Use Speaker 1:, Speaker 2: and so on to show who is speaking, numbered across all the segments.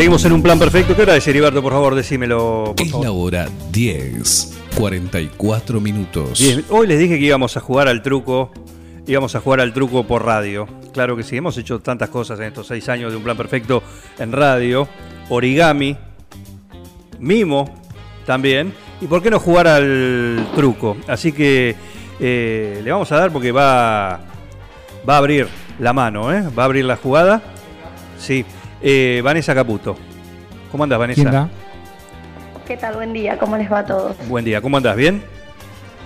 Speaker 1: Seguimos en un plan perfecto. ¿Qué hora es, Heriberto? Por favor, decímelo. Por
Speaker 2: Es
Speaker 1: favor.
Speaker 2: la hora 10, 44 minutos.
Speaker 1: Bien, hoy les dije que íbamos a jugar al truco. Íbamos a jugar al truco por radio. Claro que sí, hemos hecho tantas cosas en estos seis años de un plan perfecto en radio. Origami, mimo también. ¿Y por qué no jugar al truco? Así que eh, le vamos a dar porque va, va a abrir la mano, ¿eh? Va a abrir la jugada. Sí. Eh, Vanessa Caputo. ¿Cómo andas, Vanessa?
Speaker 3: ¿Quién da?
Speaker 4: ¿Qué tal? Buen día, ¿cómo les va a todos?
Speaker 1: Buen día, ¿cómo andas? ¿Bien?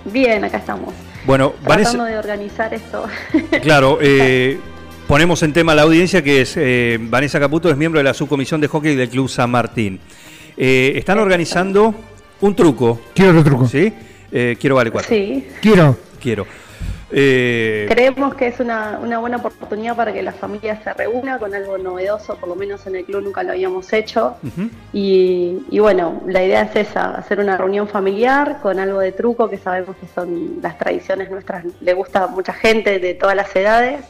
Speaker 4: Bien, acá estamos.
Speaker 1: Bueno,
Speaker 4: Tratando
Speaker 1: Vanessa.
Speaker 4: de organizar esto.
Speaker 1: Claro, eh, ponemos en tema a la audiencia que es eh, Vanessa Caputo es miembro de la subcomisión de hockey del Club San Martín. Eh, están organizando un truco,
Speaker 3: Quiero otro truco.
Speaker 1: ¿sí? Eh, quiero vale cuatro.
Speaker 4: sí,
Speaker 3: Quiero.
Speaker 1: Quiero. Eh,
Speaker 4: creemos que es una, una buena oportunidad para que la familia se reúna con algo novedoso, por lo menos en el club nunca lo habíamos hecho. Y, y bueno, la idea es esa, hacer una reunión familiar con algo de truco, que sabemos que son las tradiciones nuestras, le gusta a mucha gente de todas las edades.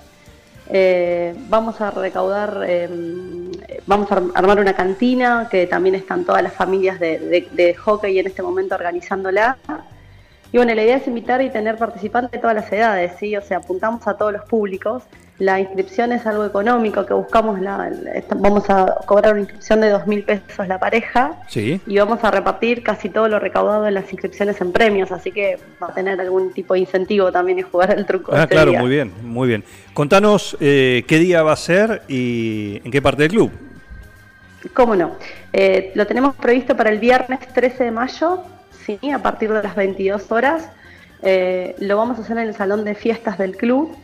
Speaker 4: Eh, vamos a recaudar, eh, vamos a armar una cantina, que también están todas las familias de, de- de hockey en este momento organizándola. Y bueno, la idea es invitar y tener participantes de todas las edades, ¿sí? O sea, apuntamos a todos los públicos. La inscripción es algo económico, que buscamos, la, vamos a cobrar una inscripción de dos mil pesos la pareja
Speaker 1: sí.
Speaker 4: y vamos a repartir casi todo lo recaudado en las inscripciones en premios, así que va a tener algún tipo de incentivo también en jugar el truco.
Speaker 1: Ah, claro,
Speaker 4: día.
Speaker 1: muy bien, muy bien. Contanos eh, qué día va a ser y en qué parte del club.
Speaker 4: ¿Cómo no? Eh, lo tenemos previsto para el viernes 13 de mayo, sí, a partir de las 22 horas. Eh, lo vamos a hacer en el salón de fiestas del club.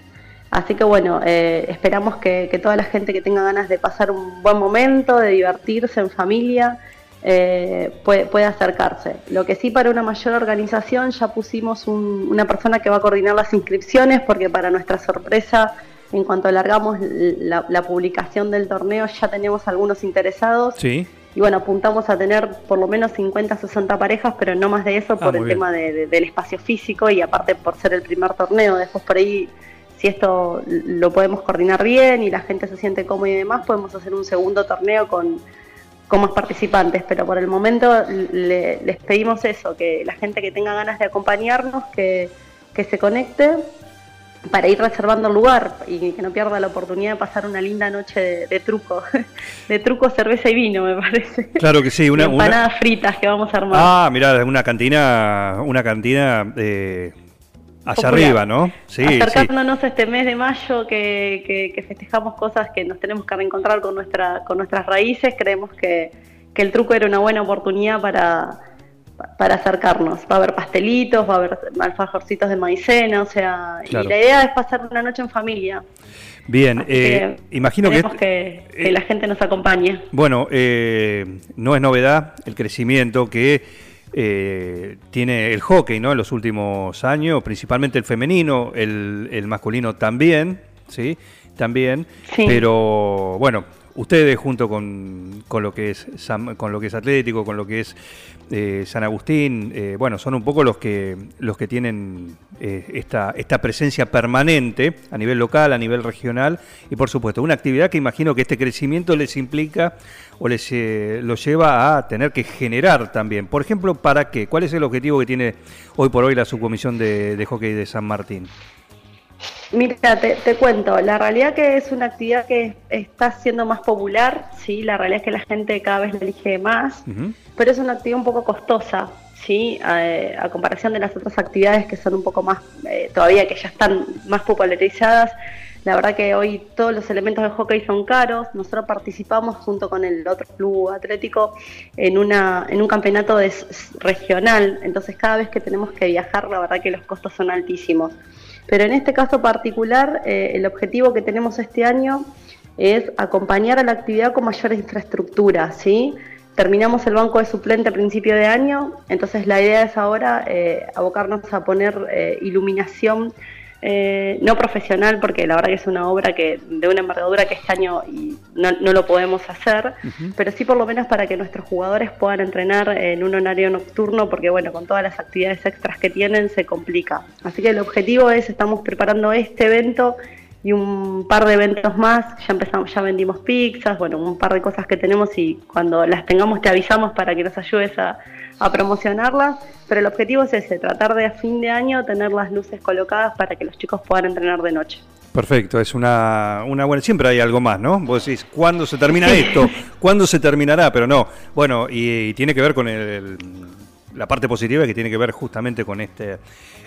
Speaker 4: Así que bueno, eh, esperamos que, que toda la gente que tenga ganas de pasar un buen momento, de divertirse en familia, eh, puede, puede acercarse. Lo que sí para una mayor organización ya pusimos un- una persona que va a coordinar las inscripciones porque para nuestra sorpresa, en cuanto alargamos la, la publicación del torneo, ya tenemos algunos interesados.
Speaker 1: Sí.
Speaker 4: Y bueno, apuntamos a tener por lo menos 50, 60 parejas, pero no más de eso por
Speaker 1: Ah, muy
Speaker 4: el
Speaker 1: bien.
Speaker 4: tema de- de- del espacio físico y aparte por ser el primer torneo. Después por ahí, si esto lo podemos coordinar bien y la gente se siente cómoda y demás, podemos hacer un segundo torneo con, con más participantes. Pero por el momento le- les pedimos eso, que la gente que tenga ganas de acompañarnos, que, que se conecte para ir reservando el lugar y que no pierda la oportunidad de pasar una linda noche de, de truco, de truco, cerveza y vino, me parece.
Speaker 1: Claro que sí, una,
Speaker 4: Y
Speaker 1: una-
Speaker 4: fritas que vamos a armar.
Speaker 1: Ah, mirá, una cantina, una cantina eh,
Speaker 4: Popular.
Speaker 1: arriba, ¿no? Sí, sí.
Speaker 4: Acercándonos a este mes de mayo que, que- que festejamos cosas que nos tenemos que reencontrar con, nuestra, con nuestras raíces, creemos que, que el truco era una buena oportunidad para, para acercarnos. Va a haber pastelitos, va a haber alfajorcitos de maicena, o sea,
Speaker 1: Claro.
Speaker 4: y la idea es pasar una noche en familia.
Speaker 1: Bien, eh,
Speaker 4: que
Speaker 1: imagino que,
Speaker 4: queremos
Speaker 1: este-
Speaker 4: que, que
Speaker 1: eh,
Speaker 4: la gente nos acompañe.
Speaker 1: Bueno, eh, no es novedad el crecimiento que eh, tiene el hockey ¿no? en los últimos años, principalmente el femenino, el, el masculino también, ¿sí? También,
Speaker 4: Sí.
Speaker 1: pero bueno, ustedes junto con, con lo que es San- con lo que es Atlético, con lo que es eh, San Agustín, eh, bueno, son un poco los que los que tienen eh, esta, esta presencia permanente a nivel local, a nivel regional y por supuesto una actividad que imagino que este crecimiento les implica o les lo lleva a tener que generar también. Por ejemplo, ¿para qué? ¿Cuál es el objetivo que tiene hoy por hoy la subcomisión de hockey de San Martín?
Speaker 4: Mira, te, te cuento, la realidad que es una actividad que está siendo más popular, sí, la realidad es que la gente cada vez la elige más, pero es una actividad un poco costosa, sí, Eh, a, comparación de las otras actividades que son un poco más, eh, todavía que ya están más popularizadas. La verdad que hoy todos los elementos de hockey son caros. Nosotros participamos junto con el otro club atlético en una en un campeonato de- regional. Entonces cada vez que tenemos que viajar, la verdad que los costos son altísimos. Pero en este caso particular, eh, el objetivo que tenemos este año es acompañar a la actividad con mayor infraestructura, ¿sí? Terminamos el banco de suplente a principio de año, entonces la idea es ahora eh, abocarnos a poner eh, iluminación eh, no profesional, porque la verdad que es una obra que de una envergadura que este año y no, no lo podemos hacer, pero sí por lo menos para que nuestros jugadores puedan entrenar en un horario nocturno, porque bueno, con todas las actividades extras que tienen se complica. Así que el objetivo es, estamos preparando este evento y un par de eventos más, ya empezamos, ya vendimos pizzas, bueno, un par de cosas que tenemos y cuando las tengamos te avisamos para que nos ayudes a, a promocionarlas, pero el objetivo es ese, tratar de a fin de año tener las luces colocadas para que los chicos puedan entrenar de noche.
Speaker 1: Perfecto, es una, una buena. Siempre hay algo más, ¿no? Vos decís, ¿cuándo se termina esto? ¿Cuándo se terminará? Pero no. Bueno, y, y tiene que ver con el, la parte positiva que tiene que ver justamente con este,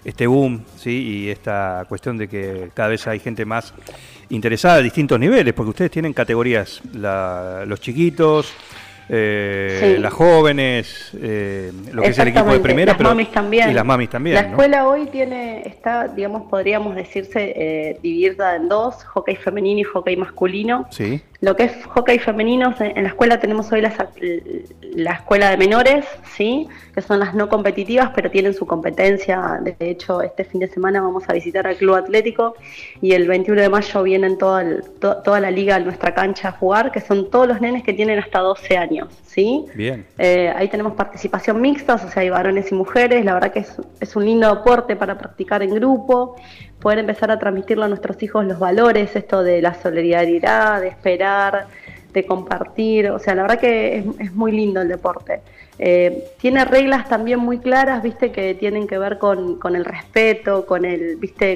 Speaker 1: este boom, ¿sí? Y esta cuestión de que cada vez hay gente más interesada a distintos niveles, porque ustedes tienen categorías, la- los chiquitos, eh,
Speaker 4: Sí.
Speaker 1: las jóvenes, eh, lo que es el equipo de primera,
Speaker 4: las
Speaker 1: pero
Speaker 4: mamis también.
Speaker 1: y las mamis también,
Speaker 4: La
Speaker 1: ¿no?
Speaker 4: escuela hoy tiene, está, digamos, podríamos decirse, eh, dividida en dos, hockey femenino y hockey masculino.
Speaker 1: Sí,
Speaker 4: Lo que es hockey femenino, en la escuela tenemos hoy las la escuela de menores, ¿sí? que son las no competitivas, pero tienen su competencia. De hecho, este fin de semana vamos a visitar al Club Atlético y el 21 de mayo vienen toda, el- to- toda la liga a nuestra cancha a jugar, que son todos los nenes que tienen hasta 12 años. ¿sí?
Speaker 1: bien.
Speaker 4: Eh, ahí tenemos participación mixta, o sea, hay varones y mujeres. La verdad que es, es un lindo aporte para practicar en grupo, poder empezar a transmitirle a nuestros hijos los valores, esto de la solidaridad, de esperar, de compartir. O sea, la verdad que es, muy lindo el deporte. Eh, tiene reglas también muy claras, viste, que tienen que ver con, con el respeto, con el, viste,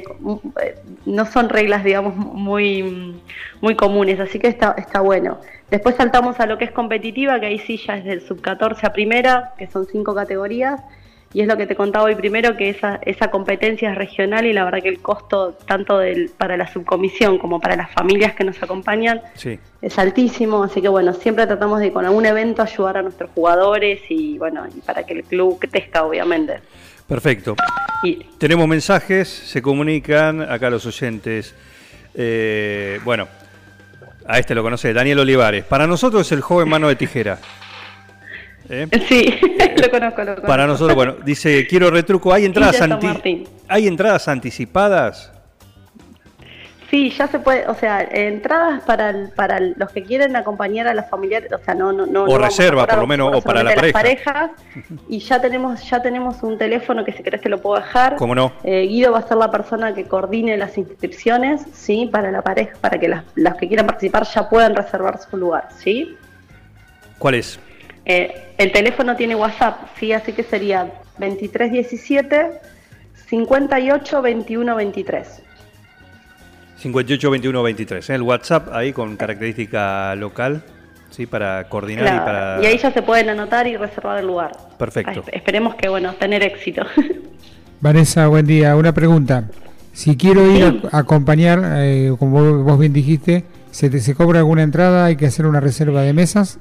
Speaker 4: eh, no son reglas, digamos, muy, muy comunes, así que está, está bueno. Después saltamos a lo que es competitiva, que ahí sí ya es del sub 14 a primera, que son cinco categorías, y es lo que te contaba hoy primero, que esa, esa competencia es regional y la verdad que el costo tanto del, para la subcomisión como para las familias que nos acompañan
Speaker 1: Sí.
Speaker 4: es altísimo, así que bueno, siempre tratamos de con algún evento ayudar a nuestros jugadores y bueno, y para que el club crezca obviamente.
Speaker 1: Perfecto.
Speaker 4: Y
Speaker 1: Tenemos mensajes, se comunican acá los oyentes. Eh, bueno, a este lo conoce, Daniel Olivares. Para nosotros es el joven mano de tijera. ¿Eh?
Speaker 4: sí, lo conozco, lo conozco.
Speaker 1: Para nosotros, bueno, dice, quiero retruco, ¿hay entradas, anti-. ¿hay entradas anticipadas?
Speaker 4: Sí, ya se puede, o sea, entradas para el- para el- los que quieren acompañar a las familiares, o sea, no no no
Speaker 1: O reserva, por lo menos, o para la
Speaker 4: solamente las
Speaker 1: pareja.
Speaker 4: parejas y ya tenemos ya tenemos un teléfono que si querés te lo puedo dejar.
Speaker 1: ¿Cómo no?
Speaker 4: Eh, Guido va a ser la persona que coordine las inscripciones, sí, para la pareja, para que las, las que quieran participar ya puedan reservar su lugar, sí.
Speaker 1: ¿Cuál es?
Speaker 4: Eh, el teléfono tiene WhatsApp, sí, así que sería 2317 58 21 23.
Speaker 1: 58 21 23. ¿eh? El WhatsApp ahí con característica local, ¿sí? Para coordinar y
Speaker 4: Claro,
Speaker 1: para...
Speaker 4: y ahí ya se pueden anotar y reservar el lugar.
Speaker 1: Perfecto.
Speaker 4: Ah, esperemos que, bueno, tener éxito.
Speaker 3: Vanessa, buen día. Una pregunta. Si quiero ir a, a acompañar, eh, como vos- vos bien dijiste, ¿se, te, ¿se cobra alguna entrada? ¿Hay que hacer una reserva de mesas?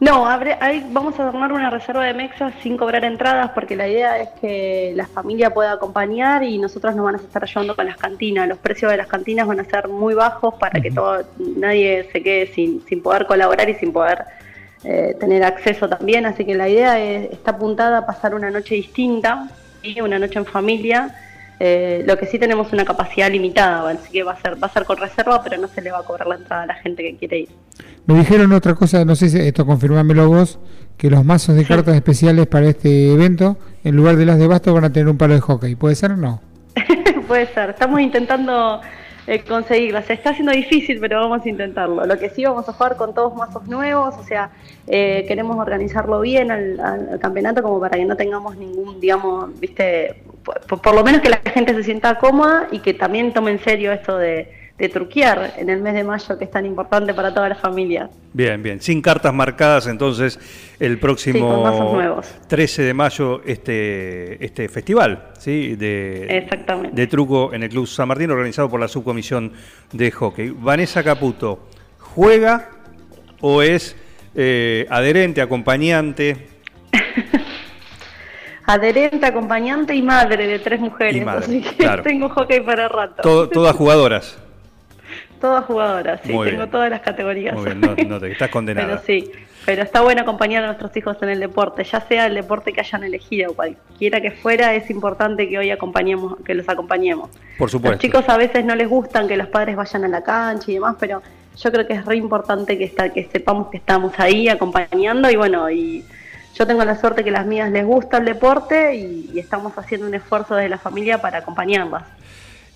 Speaker 4: No, abre- ahí vamos a armar una reserva de mexas sin cobrar entradas porque la idea es que la familia pueda acompañar y nosotros nos van a estar ayudando con las cantinas. Los precios de las cantinas van a ser muy bajos para que todo, nadie se quede sin, sin poder colaborar y sin poder eh, tener acceso también. Así que la idea es- está apuntada a pasar una noche distinta, ¿sí? una noche en familia. Eh, lo que sí tenemos una capacidad limitada, así que va a ser va a ser con reserva, pero no se le va a cobrar la entrada a la gente que quiere ir.
Speaker 3: Me dijeron otra cosa, no sé si esto confirmámelo vos, que los mazos de cartas especiales para este evento, en lugar de las de basto, van a tener un palo de hockey. ¿Puede ser o no?
Speaker 4: Puede ser, estamos intentando eh, conseguirla. Se está haciendo difícil, pero vamos a intentarlo. Lo que sí vamos a jugar con todos mazos nuevos, o sea, eh, queremos organizarlo bien al, al- al campeonato como para que no tengamos ningún, digamos, viste, por, por lo menos que la gente se sienta cómoda y que también tome en serio esto de, de truquear en el mes de mayo, que es tan importante para toda la familia.
Speaker 1: Bien, bien. Sin cartas marcadas, entonces, el próximo
Speaker 4: nuevos.
Speaker 1: 13 de mayo, este, este festival ¿sí? de, de truco en el Club San Martín, organizado por la subcomisión de hockey. Vanessa Caputo, ¿juega o es eh, adherente, acompañante?
Speaker 4: adherente, acompañante y madre de tres mujeres.
Speaker 1: Madre,
Speaker 4: así que
Speaker 1: claro.
Speaker 4: tengo hockey para rato.
Speaker 1: Todo- todas jugadoras.
Speaker 4: Todas jugadoras, sí,
Speaker 1: Muy
Speaker 4: tengo
Speaker 1: bien.
Speaker 4: todas las categorías.
Speaker 1: Muy bien, no, no te estás condenada.
Speaker 4: Pero sí, pero está bueno acompañar a nuestros hijos en el deporte, ya sea el deporte que hayan elegido, cualquiera que fuera, es importante que hoy acompañemos, que los acompañemos.
Speaker 1: Por supuesto.
Speaker 4: Los chicos a veces no les gustan que los padres vayan a la cancha y demás, pero yo creo que es re importante que, está, que sepamos que estamos ahí acompañando y bueno, y yo tengo la suerte que las mías les gusta el deporte y, y estamos haciendo un esfuerzo desde la familia para acompañarlas.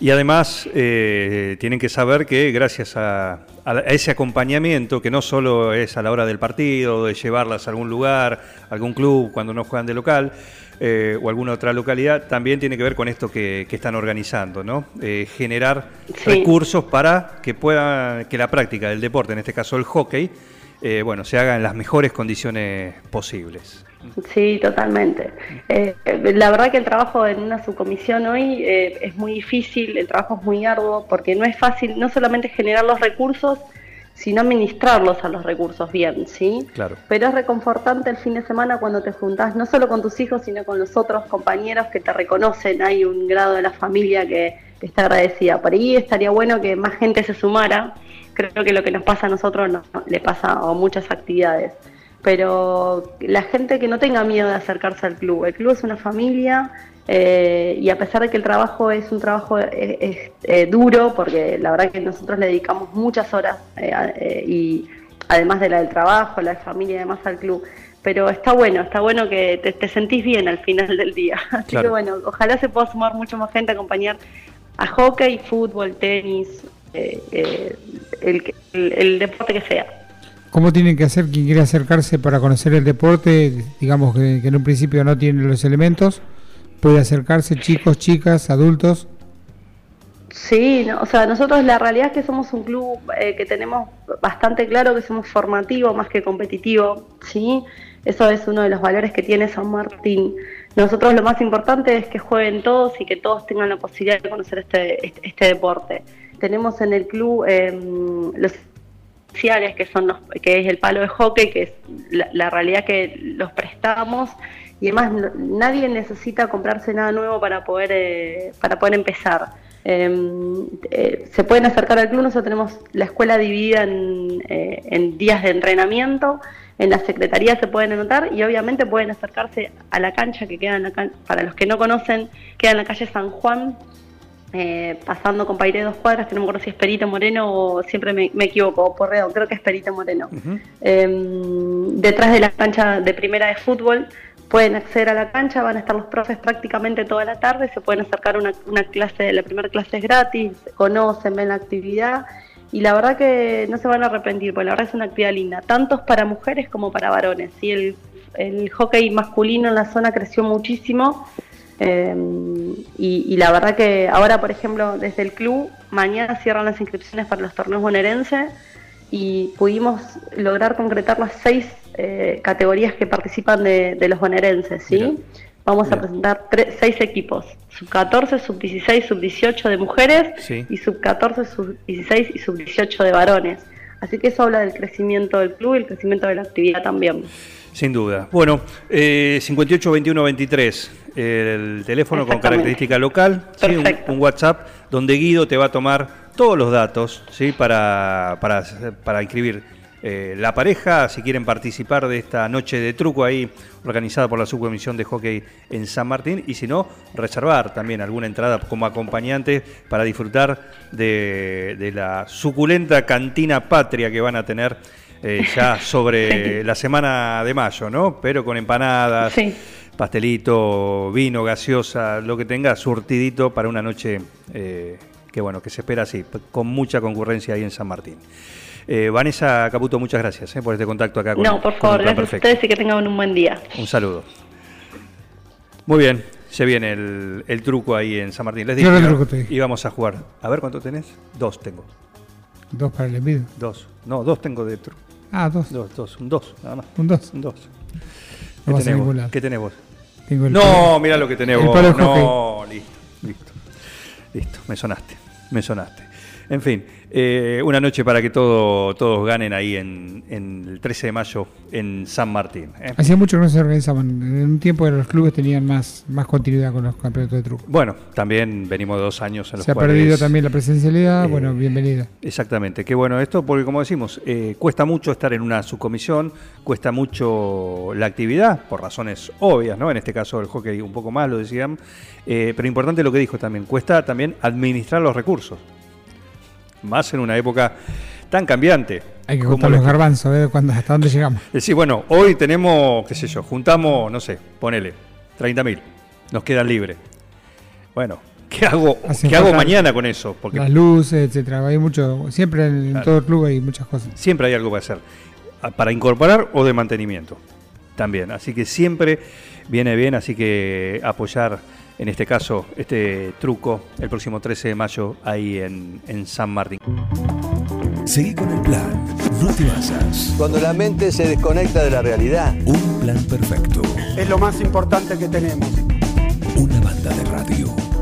Speaker 1: Y además eh, tienen que saber que gracias a, ese acompañamiento, que no solo es a la hora del partido, de llevarlas a algún lugar, a algún club cuando no juegan de local, eh, o alguna otra localidad, también tiene que ver con esto que, que están organizando, ¿no? Eh, generar
Speaker 4: Sí.
Speaker 1: recursos para que pueda, que la práctica del deporte, en este caso el hockey, eh, bueno, se haga en las mejores condiciones posibles.
Speaker 4: Sí, totalmente. Eh, la verdad que el trabajo en una subcomisión hoy eh, es muy difícil, el trabajo es muy arduo, porque no es fácil no solamente generar los recursos, sino administrarlos a los recursos bien, ¿sí?
Speaker 1: Claro.
Speaker 4: Pero es reconfortante el fin de semana cuando te juntás no solo con tus hijos, sino con los otros compañeros que te reconocen. Hay un grado de la familia que, que está agradecida. Por ahí estaría bueno que más gente se sumara. Creo que lo que nos pasa a nosotros no- no- le pasa a muchas actividades. Pero la gente que no tenga miedo de acercarse al club. El club es una familia eh, y a pesar de que el trabajo es un trabajo eh, es, eh, duro, porque la verdad que nosotros le dedicamos muchas horas eh, y además de la del trabajo, la de familia y demás al club. Pero está bueno, está bueno que te, te sentís bien al final del día. Así
Speaker 1: Claro.
Speaker 4: que bueno, ojalá se pueda sumar mucho más gente a acompañar a hockey, fútbol, tenis, eh, eh, el, el- el deporte que sea.
Speaker 3: ¿Cómo tienen que hacer quien quiere acercarse para conocer el deporte? Digamos que, que en un principio no tiene los elementos. Puede acercarse chicos, chicas, adultos.
Speaker 4: Sí, no, o sea, nosotros la realidad es que somos un club eh, que tenemos bastante claro que somos formativo más que competitivo, ¿sí? Eso es uno de los valores que tiene San Martín. Nosotros lo más importante es que jueguen todos y que todos tengan la posibilidad de conocer este, este, este deporte. Tenemos en el club eh, los especiales que son los, que es el palo de hockey, que es la, la realidad que los prestamos y además nadie necesita comprarse nada nuevo para poder eh, para poder empezar. Eh, eh, se pueden acercar al club, nosotros tenemos la escuela dividida en, eh, en días de entrenamiento, en la secretaría se pueden anotar y obviamente pueden acercarse a la cancha que queda en la can- para los que no conocen, queda en la calle San Juan, eh, pasando con Pairé dos cuadras, que no me acuerdo si es Perito Moreno o siempre me, me equivoco, o Porredón, creo que es Perito Moreno. Eh, detrás de la cancha de primera de fútbol pueden acceder a la cancha, van a estar los profes prácticamente toda la tarde, se pueden acercar a una, una clase, la primera clase es gratis, conocen, ven la actividad y la verdad que no se van a arrepentir, porque la verdad es una actividad linda, tanto para mujeres como para varones. ¿sí? El, el hockey masculino en la zona creció muchísimo eh, y, y la verdad que ahora, por ejemplo, desde el club, mañana cierran las inscripciones para los torneos bonaerenses y pudimos lograr concretar las seis eh, categorías que participan de, de los bonaerenses, ¿sí?
Speaker 1: Mira.
Speaker 4: Vamos
Speaker 1: Mira.
Speaker 4: a presentar tre- seis equipos, sub 14, sub 16, sub 18 de mujeres
Speaker 1: Sí.
Speaker 4: y sub 14, sub 16 y sub 18 de varones. Así que eso habla del crecimiento del club y el crecimiento de la actividad también.
Speaker 1: Sin duda. Bueno, eh, 58 21 23, el teléfono con característica local, ¿sí? un, WhatsApp donde Guido te va a tomar todos los datos ¿sí? para, para, para inscribir eh, la pareja, si quieren participar de esta noche de truco ahí organizada por la subcomisión de hockey en San Martín y si no, reservar también alguna entrada como acompañante para disfrutar de, de la suculenta cantina patria que van a tener eh, ya sobre la semana de mayo, ¿no? Pero con empanadas,
Speaker 4: Sí.
Speaker 1: Pastelito, vino, gaseosa, lo que tenga, surtidito para una noche eh, que bueno, que se espera así, con mucha concurrencia ahí en San Martín. Eh, Vanessa Caputo, muchas gracias eh, por este contacto acá con
Speaker 4: no, por favor, gracias a
Speaker 1: Perfecto.
Speaker 4: ustedes y que tengan un buen día.
Speaker 1: Un saludo. Muy bien, se viene el, el truco ahí en San Martín. Les
Speaker 3: Yo
Speaker 1: dije,
Speaker 3: lo
Speaker 1: ¿no?
Speaker 3: truco te dije.
Speaker 1: Y vamos a jugar. A ver cuánto tenés. Dos tengo.
Speaker 3: Dos para el envío.
Speaker 1: Dos. No, dos tengo de truco.
Speaker 3: Ah, dos.
Speaker 1: Dos, dos. Un dos, nada más.
Speaker 3: Un dos.
Speaker 1: Un dos. ¿Qué
Speaker 3: a
Speaker 1: tenés, vos? ¿Qué tenés vos?
Speaker 3: Tengo el
Speaker 1: No, mira lo que
Speaker 3: de
Speaker 1: No, listo, listo. Listo, me sonaste, me sonaste. En fin, eh, una noche para que todo, todos ganen ahí en, en el 13 de mayo en San Martín. ¿eh?
Speaker 3: Hacía mucho que no se organizaban. En un tiempo los clubes tenían más, más continuidad con los campeonatos de truco.
Speaker 1: Bueno, también venimos de dos años en los
Speaker 3: Se ha perdido también la presencialidad.
Speaker 1: eh,
Speaker 3: bueno, bienvenida.
Speaker 1: Exactamente, qué bueno esto, porque como decimos, eh, cuesta mucho estar en una subcomisión, cuesta mucho la actividad, por razones obvias, ¿no? En este caso el hockey un poco más, lo decían, pero importante lo que dijo también, cuesta también administrar los recursos, más en una época tan cambiante.
Speaker 3: Hay que
Speaker 1: la
Speaker 3: los garbanzos, ¿eh? Cuando, hasta dónde llegamos.
Speaker 1: Decir, bueno, hoy tenemos, qué sé yo, juntamos, no sé, ponele, 30.000, nos quedan libres. Bueno, ¿qué hago,
Speaker 3: Hacen
Speaker 1: ¿qué hago mañana con eso? Porque
Speaker 3: Las luces, etcétera. Hay mucho. Siempre en,
Speaker 1: Claro.
Speaker 3: todo el club hay muchas cosas.
Speaker 1: siempre hay algo que hacer, para incorporar o de mantenimiento también. Así que siempre viene bien, así que apoyar en este caso este truco el próximo 13 de mayo ahí en, en San Martín.
Speaker 2: Seguí con el plan. No te basas.
Speaker 5: Cuando la mente se desconecta de la realidad.
Speaker 2: Un plan perfecto.
Speaker 6: Es lo más importante que tenemos.
Speaker 2: Una banda de radio.